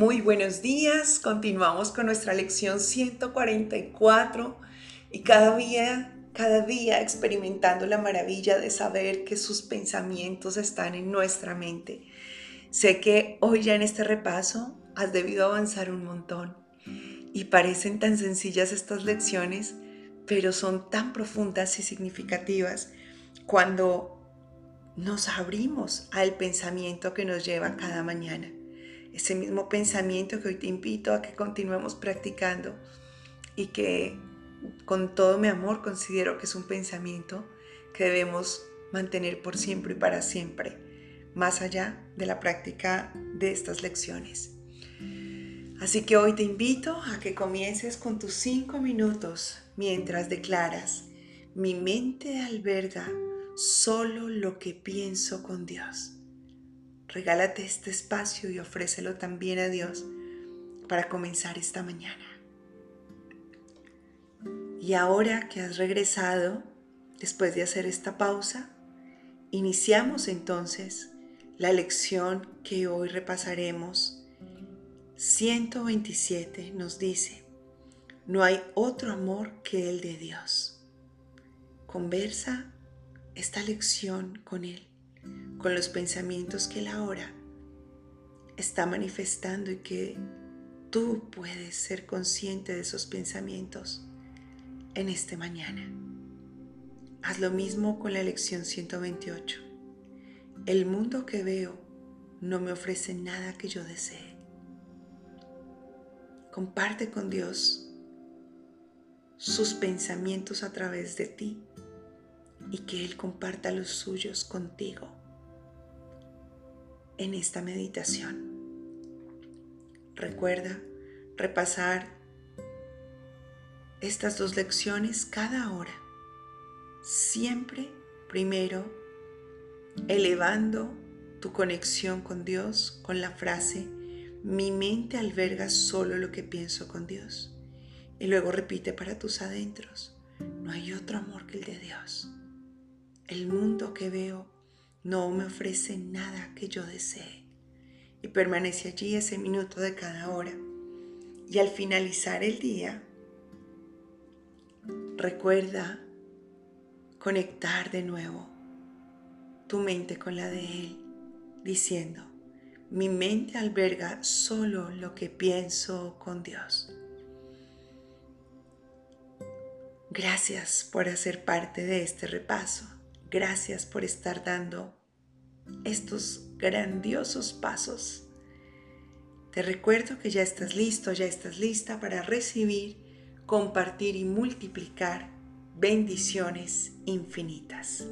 Muy buenos días, continuamos con nuestra lección 144 y cada día, cada día experimentando la maravilla de saber que sus pensamientos están en nuestra mente. Sé que hoy ya en este repaso has debido avanzar un montón y parecen tan sencillas estas lecciones, pero son tan profundas y significativas cuando nos abrimos al pensamiento que nos lleva cada mañana ese mismo pensamiento que hoy te invito a que continuemos practicando y que con todo mi amor considero que es un pensamiento que debemos mantener por siempre y para siempre, más allá de la práctica de estas lecciones. Así que hoy te invito a que comiences con tus cinco minutos mientras declaras, mi mente alberga solo lo que pienso con Dios. Regálate este espacio y ofrécelo también a Dios para comenzar esta mañana. Y ahora que has regresado, después de hacer esta pausa, iniciamos entonces la lección que hoy repasaremos. 127 nos dice, no hay otro amor que el de Dios. Conversa esta lección con Él con los pensamientos que Él ahora está manifestando y que tú puedes ser consciente de esos pensamientos en este mañana. Haz lo mismo con la lección 128. El mundo que veo no me ofrece nada que yo desee. Comparte con Dios sus pensamientos a través de ti y que Él comparta los suyos contigo en esta meditación. Recuerda repasar estas dos lecciones cada hora, siempre primero elevando tu conexión con Dios con la frase, mi mente alberga solo lo que pienso con Dios. Y luego repite para tus adentros, no hay otro amor que el de Dios. El mundo que veo no me ofrece nada que yo desee. Y permanece allí ese minuto de cada hora. Y al finalizar el día, recuerda conectar de nuevo tu mente con la de Él, diciendo, mi mente alberga solo lo que pienso con Dios. Gracias por hacer parte de este repaso. Gracias por estar dando estos grandiosos pasos. Te recuerdo que ya estás listo, ya estás lista para recibir, compartir y multiplicar bendiciones infinitas.